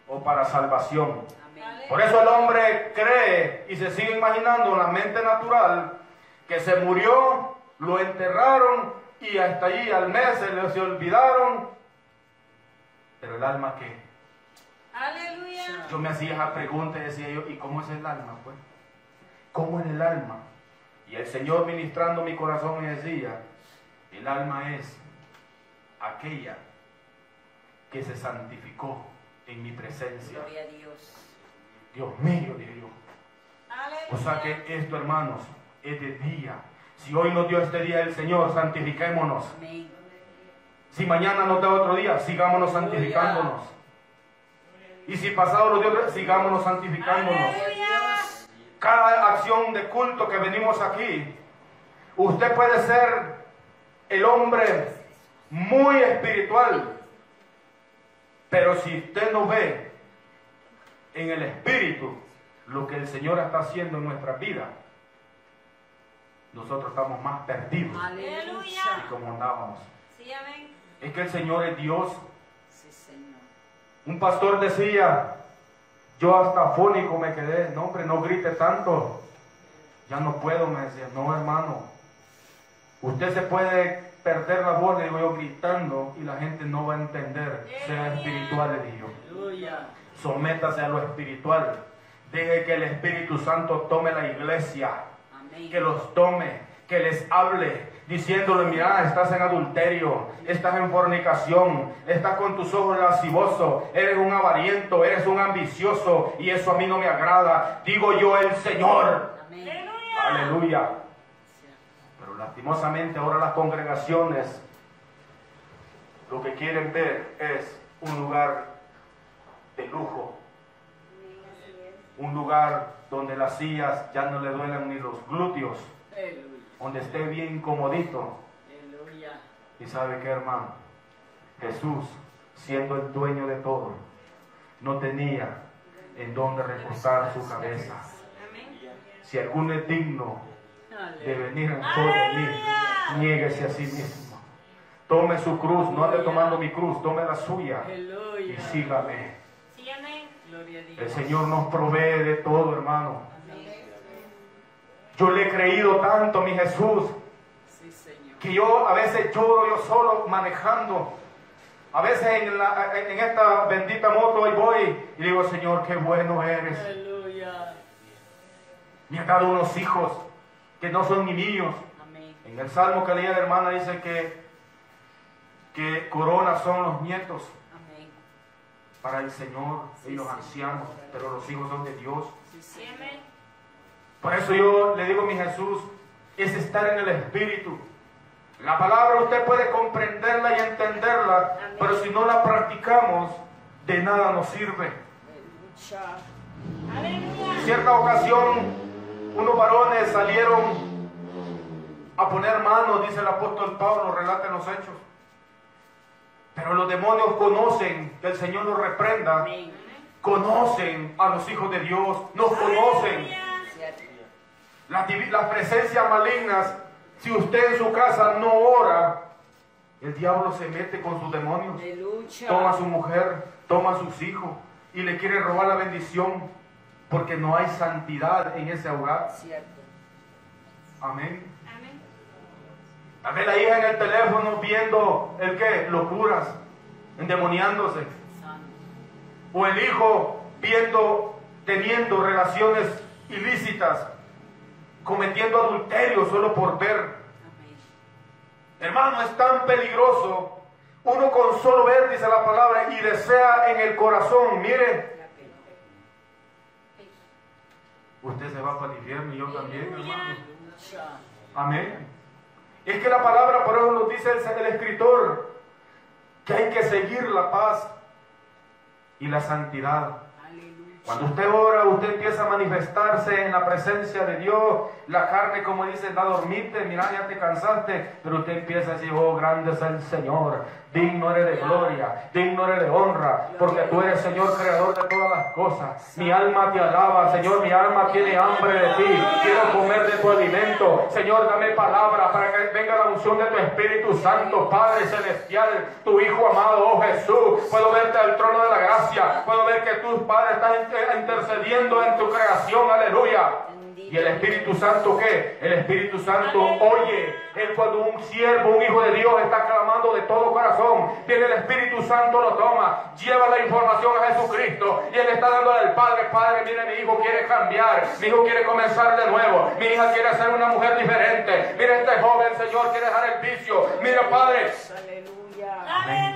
o para salvación. Amén. Por eso el hombre cree y se sigue imaginando en la mente natural que se murió, lo enterraron y hasta allí al mes se le se olvidaron. Pero el alma que Aleluya. yo me hacía esa pregunta y decía yo, ¿y cómo es el alma? Pues, ¿cómo es el alma? Y el Señor ministrando mi corazón me decía, el alma es aquella que se santificó en mi presencia. Gloria a Dios. Dios mío, dije yo. Aleluya. O sea que esto, hermanos, es de día. Si hoy nos dio este día el Señor, santifiquémonos. Amén. Si mañana nos da otro día, sigámonos santificándonos. Y si pasado los días, sigámonos santificándonos. Cada acción de culto que venimos aquí, usted puede ser el hombre muy espiritual, pero si usted no ve en el espíritu lo que el Señor está haciendo en nuestra vida, nosotros estamos más perdidos Aleluya. de como andábamos. Sí, amén. Es que el Señor es Dios. Un pastor decía, yo hasta fónico me quedé, no hombre, no grite tanto. Ya no puedo, me decía, no hermano. Usted se puede perder la voz, le digo yo, gritando y la gente no va a entender. Sea espiritual, le digo. Sométase a lo espiritual. Deje que el Espíritu Santo tome la iglesia Amén. que los tome, que les hable, diciéndole, mira, estás en adulterio, estás en fornicación, estás con tus ojos lascivosos, eres un avariento, eres un ambicioso, y eso a mí no me agrada. Digo yo el Señor. Amén. Aleluya. Aleluya. Pero lastimosamente ahora las congregaciones lo que quieren ver es un lugar de lujo, un lugar donde las sillas ya no le duelan ni los glúteos, Aleluya. Donde esté bien comodito. Aleluya. Y sabe qué, hermano, Jesús, siendo el dueño de todo, no tenía en dónde recostar su cabeza. Si alguno es digno de venir en pos de mí, niéguese a sí mismo. Tome su cruz, no ande tomando mi cruz, tome la suya y sígame. El Señor nos provee de todo, hermano. Yo le he creído tanto a mi Jesús Sí, Señor. que yo a veces lloro yo solo manejando. A veces en, la- en esta bendita moto ahí voy y digo, Señor, qué bueno eres. Aleluya. Me ha dado unos hijos que no son ni míos. Amén. En el salmo que leía la hermana dice que, que coronas son los nietos Amén. para el Señor y los ancianos, pero los hijos son de Dios. Sí, amén. Por eso yo le digo a mi Jesús, es estar en el Espíritu. La palabra usted puede comprenderla y entenderla, Amén. pero si no la practicamos, de nada nos sirve. En cierta ocasión, unos varones salieron a poner manos, dice el apóstol Pablo, relata en los hechos. Pero los demonios conocen que el Señor los reprenda, Amén. conocen a los hijos de Dios, nos conocen. Las, las presencias malignas, si usted en su casa no ora, el diablo se mete con sus demonios. Aleluya. Toma a su mujer, toma a sus hijos y le quiere robar la bendición porque no hay santidad en ese hogar. Cierto. Amén. Amén. También la hija en el teléfono viendo el qué, locuras, endemoniándose. Santo. O el hijo viendo, teniendo relaciones ilícitas, cometiendo adulterio solo por ver. Hermano, es tan peligroso. Uno con solo ver, dice la palabra, y desea en el corazón. Mire, usted se va para el infierno y yo también, hermano. Amén. Es que la palabra, por eso nos dice el escritor, que hay que seguir la paz y la santidad. Cuando usted ora, usted empieza a manifestarse en la presencia de Dios. La carne, como dice, da dormirte, mira, ya te cansaste, pero usted empieza a decir, oh, grande es el Señor, digno eres de gloria, digno eres de honra, porque tú eres Señor, creador cosas. Mi alma te alaba, Señor, mi alma tiene hambre de ti, quiero comer de tu alimento. Señor, dame palabra para que venga la unción de tu Espíritu Santo, Padre Celestial, tu Hijo amado, oh Jesús. Puedo verte al trono de la gracia, puedo ver que tu Padre está inter- intercediendo en tu creación, aleluya. ¿Y el Espíritu Santo qué? El Espíritu Santo oye. Él cuando un siervo, un hijo de Dios está clamando de todo corazón, viene el Espíritu Santo, lo toma, lleva la información a Jesucristo y él está dándole al Padre, Padre, mire mi hijo quiere cambiar, mi hijo quiere comenzar de nuevo, mi hija quiere ser una mujer diferente, mire este joven, Señor, quiere dejar el vicio, mira Padre, Aleluya. Aleluya.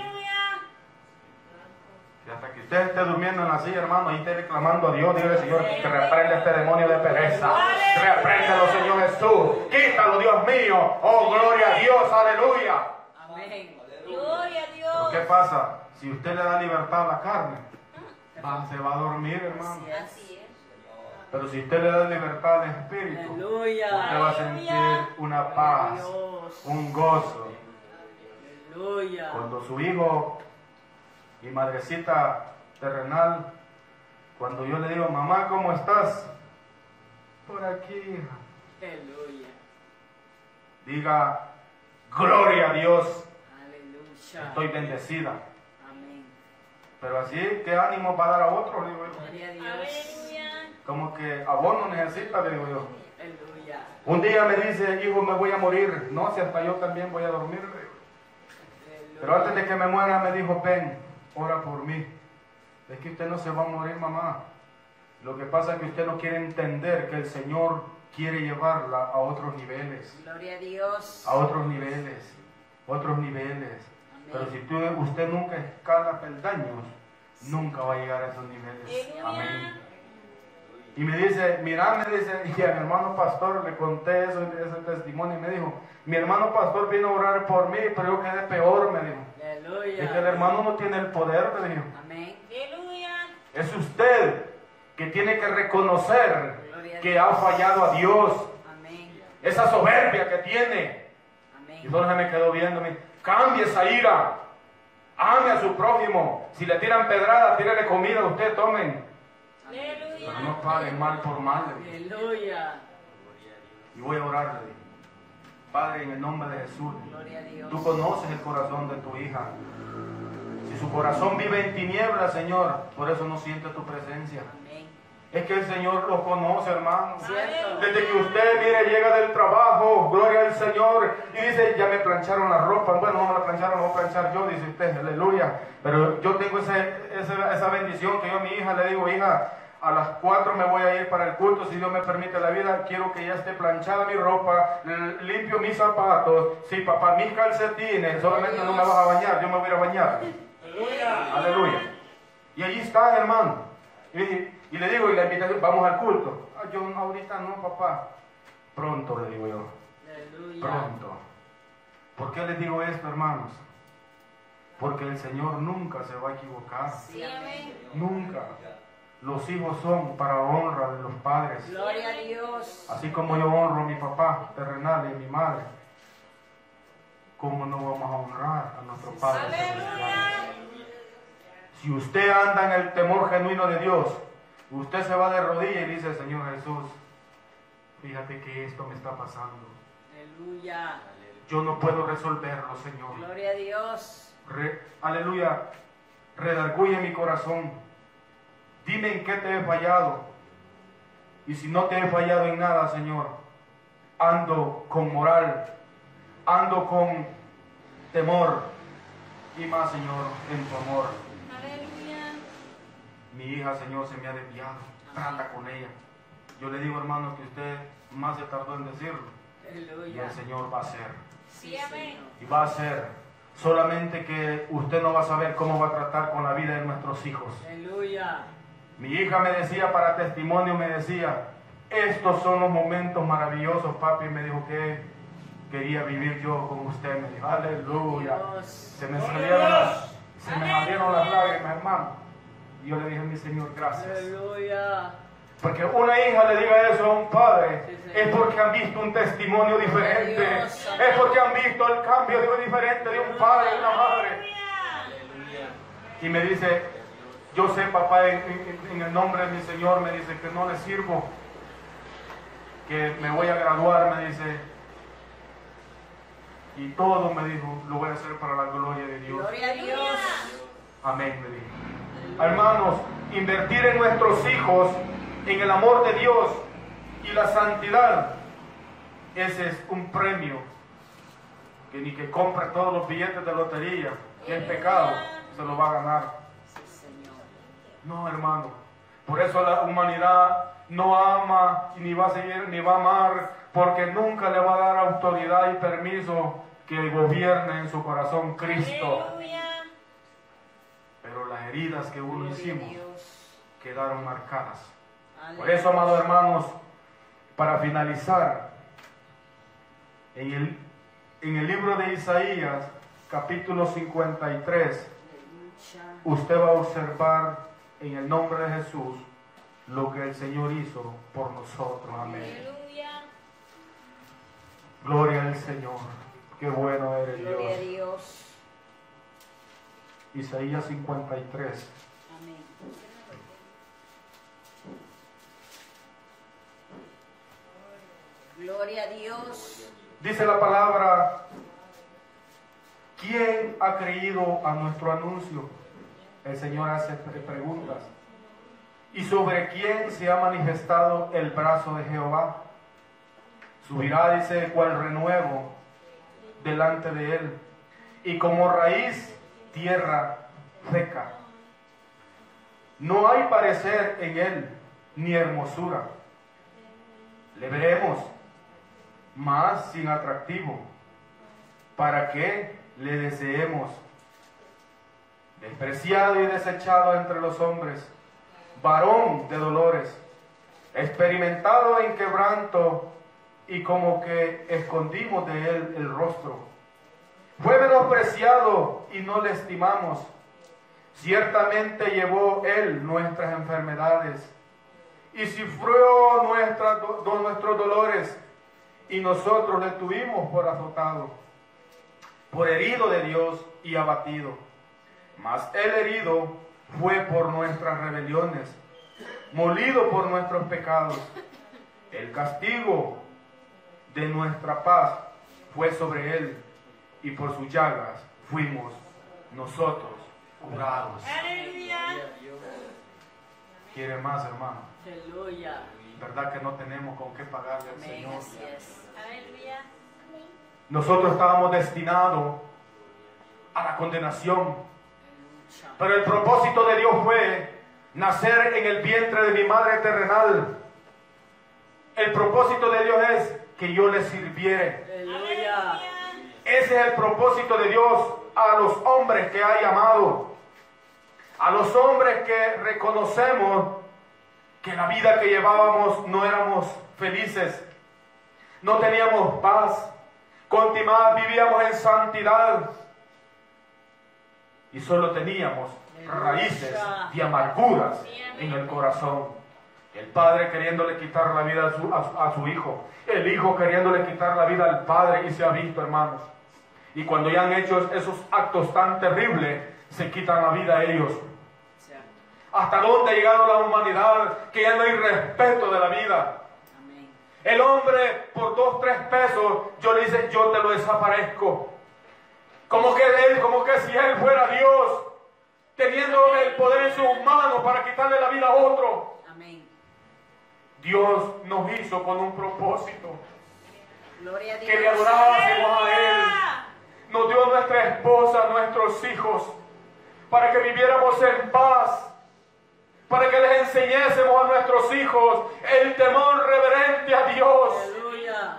Y hasta que usted esté durmiendo en la silla, hermano, y esté reclamando a Dios, dígale, Señor, que reprende este demonio de pereza. Repréndelo, Señor Jesús. Quítalo, Dios mío. Oh, gloria a Dios, aleluya. Amén. Gloria a Pero Dios. ¿qué pasa? Si usted le da libertad a la carne, va- se va a dormir, hermano. Así es. Pero si usted le da libertad al espíritu, Aleluya. usted va a sentir una paz, un gozo. Aleluya. Cuando su hijo y madrecita terrenal, cuando yo le digo, mamá, ¿cómo estás? Por aquí, hija. Aleluya. Diga, gloria a Dios, Aleluya. estoy bendecida. Amén. Pero así, ¿qué ánimo va a dar a otro? Digo yo. Gloria a Dios. Aleluya. Como que abono necesita, le digo yo. Aleluya. Un día me dice, hijo, me voy a morir. No, si hasta yo también voy a dormir. Pero antes de que me muera me dijo, ven, ora por mí. Es que usted no se va a morir, mamá. Lo que pasa es que usted no quiere entender que el Señor quiere llevarla a otros niveles. Gloria a Dios. A otros niveles. Otros niveles. Amén. Pero si tú- usted nunca escala peldaños, nunca va a llegar a esos niveles. Amén. Y me dice, mira, me dice, y a mi hermano pastor le conté eso, ese testimonio y me dijo, mi hermano pastor vino a orar por mí, pero yo quedé peor, me dijo. Aleluya. Es que el hermano no tiene el poder, me dijo. Amén. Aleluya. Es usted que tiene que reconocer a que Dios. ha fallado a Dios. Amén. Esa soberbia que tiene. Y Amén. solo se me quedó viéndome. Cambie esa ira. Ame a su prójimo. Si le tiran pedrada, tírale comida, usted tomen. Pero no Aleluya. paguen mal por mal. Aleluya. Y voy a orarle. Padre, en el nombre de Jesús. Gloria a Dios. Tú conoces el corazón de tu hija. Si su corazón vive en tinieblas, Señor, por eso no siente tu presencia. Amén. Es que el Señor lo conoce, hermano. Cierto. Desde que usted, mire, llega del trabajo, gloria al Señor, y dice, ya me plancharon la ropa. Bueno, no me la plancharon, la voy a planchar yo, dice usted, aleluya. Pero yo tengo ese- ese- esa bendición que yo a mi hija le digo, hija, a las 4 me voy a ir para el culto, si Dios me permite la vida, quiero que ya esté planchada mi ropa, limpio mis zapatos, sí, papá, mis calcetines, solamente no me vas a bañar, yo me voy a ir a bañar. Aleluya. Y allí están, hermano. Y, y le digo, y la invitación, vamos al culto. Ah, yo ahorita no, papá. Pronto, le digo yo. Aleluya. Pronto. ¿Por qué les digo esto, hermanos? Porque el Señor nunca se va a equivocar. Sí, amén. Nunca. Los hijos son para honra de los padres. Gloria a Dios. Así como yo honro a mi papá terrenal y a mi madre. ¿Cómo no vamos a honrar a nuestro Padre? Aleluya. Si usted anda en el temor genuino de Dios, usted se va de rodillas y dice, Señor Jesús, fíjate que esto me está pasando. Aleluya. Yo no puedo resolverlo, Señor. Gloria a Dios. Re- aleluya, redarguye mi corazón. Dime en qué te he fallado. Y si no te he fallado en nada, Señor, ando con moral, ando con temor y más, Señor, en tu amor. Aleluya. Mi hija, Señor, se me ha desviado. Trata con ella. Yo le digo, hermano, que usted más se tardó en decirlo. Y el Señor va a hacer. Sí, amén. Y va a ser solamente que usted no va a saber cómo va a tratar con la vida de nuestros hijos. Aleluya. Mi hija me decía para testimonio, me decía, estos son los momentos maravillosos, papi, me dijo que quería vivir yo con usted, me dijo, aleluya. Dios. Se me salieron las, se me salieron las lágrimas, hermano. Y yo le dije a mi Señor, gracias. Aleluya. Porque una hija le diga eso a un padre Sí, es porque han visto un testimonio diferente. Dios. Es porque han visto el cambio de diferente de un padre y una madre. Aleluya. Y me dice, yo sé papá, en, en- en el nombre de mi Señor, me dice que no le sirvo, que me voy a graduar, me dice. Y todo me dijo, lo voy a hacer para la gloria de Dios. Gloria a Dios. Amén, me dijo. Hermanos, invertir en nuestros hijos, en el amor de Dios y la santidad, ese es un premio que ni que compre todos los billetes de lotería, que es pecado, se lo va a ganar. No, hermano. Por eso la humanidad no ama ni va a seguir ni va a amar, porque nunca le va a dar autoridad y permiso que gobierne en su corazón Cristo. Aleluya. Pero las heridas que uno hicimos quedaron marcadas. Por eso, amados hermanos, para finalizar, en el, en el libro de Isaías, capítulo 53, Aleluya. usted va a observar en el nombre de Jesús lo que el Señor hizo por nosotros. Amén. Aleluya. Gloria al Señor. Qué bueno eres Gloria a Dios. Dios. Isaías 53. Amén. Gloria a Dios. Dice la palabra, ¿quién ha creído a nuestro anuncio? El Señor hace pre- preguntas. ¿Y sobre quién se ha manifestado el brazo de Jehová? Subirá, dice, cual renuevo delante de él, y como raíz tierra seca. No hay parecer en él, ni hermosura. Le veremos, más sin atractivo, para que le deseemos. Despreciado y desechado entre los hombres, varón de dolores, experimentado en quebranto y como que escondimos de él el rostro. Fue menospreciado y no le estimamos. Ciertamente llevó él nuestras enfermedades y sufrió nuestros dolores y nosotros le tuvimos por azotado, por herido de Dios y abatido. Mas el herido fue por nuestras rebeliones, molido por nuestros pecados. El castigo de nuestra paz fue sobre él y por sus llagas fuimos nosotros curados. Aleluya. ¿Quiere más, hermano? Aleluya. ¿Verdad que no tenemos con qué pagarle al. Señor? Aleluya. Nosotros estábamos destinados a la condenación. Pero el propósito de Dios fue nacer en el vientre de mi madre terrenal. El propósito de Dios es que yo le sirviere. Aleluya. Ese es el propósito de Dios a los hombres que ha llamado. A los hombres que reconocemos que la vida que llevábamos no éramos felices. No teníamos paz. Continuamos, vivíamos en santidad. Y solo teníamos raíces de amarguras en el corazón. El padre queriéndole quitar la vida a su, a a su hijo. El hijo queriéndole quitar la vida al padre. Y se ha visto, hermanos. Y cuando ya han hecho esos actos tan terribles, se quitan la vida a ellos. ¿Hasta dónde ha llegado la humanidad que ya no hay respeto de la vida? El hombre por dos, tres pesos, yo le dice, yo te lo desaparezco. Como que él, como que si él fuera Dios, teniendo el poder en sus manos para quitarle la vida a otro. Amén. Dios nos hizo con un propósito, Gloria a Dios. que le adorásemos a Él. Nos dio nuestra esposa, nuestros hijos, para que viviéramos en paz, para que les enseñésemos a nuestros hijos el temor reverente a Dios. Aleluya.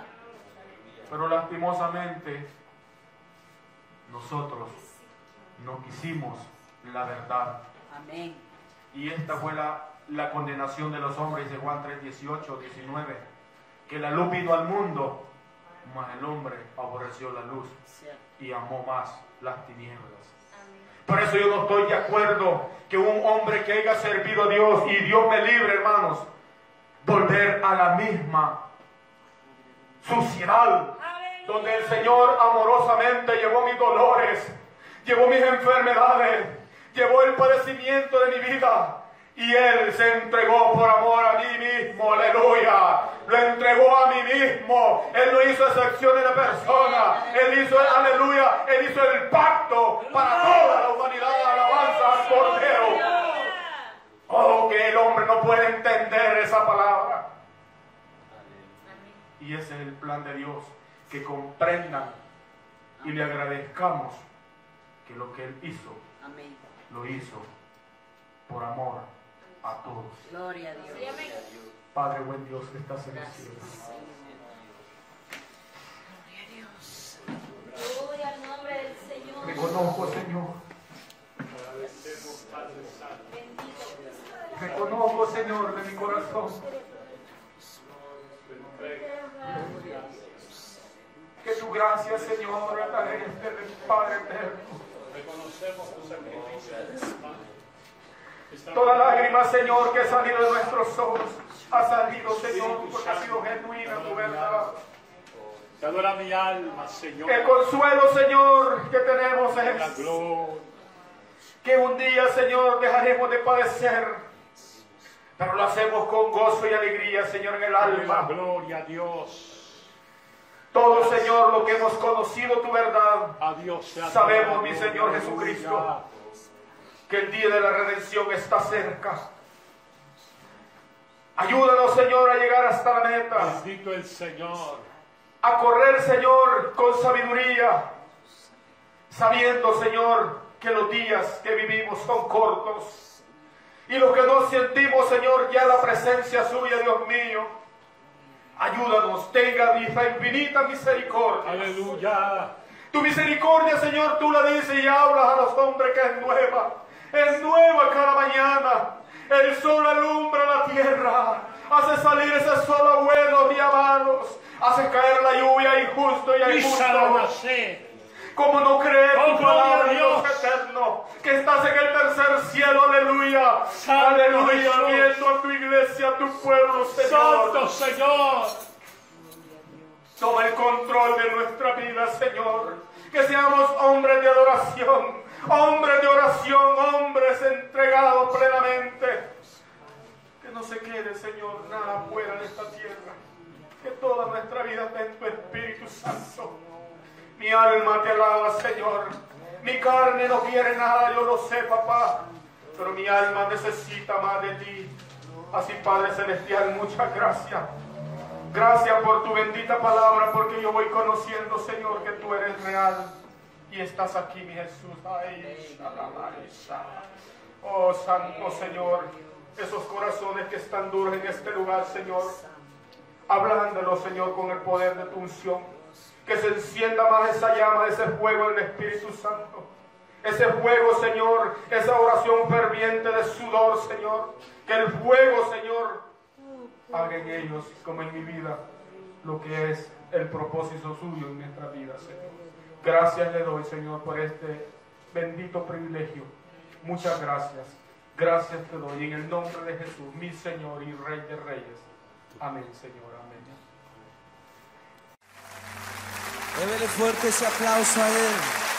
Pero lastimosamente, nosotros no quisimos la verdad. Amén. Y esta fue la, la condenación de los hombres de Juan 3, 18, 19. Que la luz vino al mundo, mas el hombre aborreció la luz y amó más las tinieblas. Por eso yo no estoy de acuerdo que un hombre que haya servido a Dios y Dios me libre, hermanos, volver a la misma suciedad donde el Señor amorosamente llevó mis dolores, llevó mis enfermedades, llevó el padecimiento de mi vida. Y Él se entregó por amor a mí mismo, aleluya. Lo entregó a mí mismo. Él no hizo excepciones de persona. Él hizo, aleluya, Él hizo el pacto para toda la humanidad. Alabanza al Cordero. Oh, que el hombre no puede entender esa palabra. Y ese es el plan de Dios, que comprendan y le agradezcamos que lo que Él hizo, Amén. lo hizo por amor a todos. Gloria a Dios. Padre buen Dios que estás en el cielo. Gloria al nombre del Señor. Reconozco, Señor, reconozco, Señor, de mi corazón que tu gracia, Señor, a través del Padre eterno. Reconocemos tu sacrificio. Toda lágrima, Señor, que ha salido de nuestros ojos, ha salido, Señor, porque ha sido genuina tu verdad. Te adora mi alma, Señor. El consuelo, Señor, que tenemos La es gloria. que un día, Señor, dejaremos de padecer, pero lo hacemos con gozo y alegría, Señor, en el La alma. gloria a Dios. Todo, Señor, lo que hemos conocido tu verdad, Sabemos, mi. Señor Jesucristo, que el día de la redención está cerca. Ayúdanos, Señor, a llegar hasta la meta. Bendito el Señor. a correr, Señor, con sabiduría, sabiendo, Señor, que los días que vivimos son cortos. Y lo que no sentimos, Señor, ya la presencia suya, Dios mío. Ayúdanos, tenga esa infinita misericordia. Aleluya. Tu misericordia, Señor, tú la dices y hablas a los hombres que es nueva. Es nueva cada mañana. El sol alumbra la tierra. Hace salir ese sol a buenos y a malos. Hace caer la lluvia injusto y a Como no creer Oh, tu palabra, Dios Dios. eterno, que estás en el tercer cielo, aleluya. Santo aleluya, Jesús. viendo a tu iglesia, a tu pueblo, Señor. Santo Señor. Toma el control de nuestra vida, Señor. Que seamos hombres de adoración, hombres de oración, hombres entregados plenamente. Que no se quede, Señor, nada fuera de esta tierra. Que toda nuestra vida esté en tu Espíritu Santo. Mi alma te alaba, Señor. Mi carne no quiere nada, yo lo sé, papá. Pero mi alma necesita más de ti. Así, Padre Celestial, muchas gracias. Gracias por tu bendita palabra, porque yo voy conociendo, Señor, que tú eres real y estás aquí, mi Jesús. Ay. Oh, Santo Señor, esos corazones que están duros en este lugar, Señor, hablándolos, Señor, con el poder de tu unción. Que se encienda más esa llama, ese fuego del Espíritu Santo. Ese fuego, Señor, esa oración ferviente de sudor, Señor. Que el fuego, Señor, haga en ellos, como en mi vida, lo que es el propósito suyo en nuestra vida, Señor. Gracias le doy, Señor, por este bendito privilegio. Muchas gracias. Gracias te doy en el nombre de Jesús, mi Señor y Rey de Reyes. Amén, Señor. Débele fuerte ese aplauso a Él.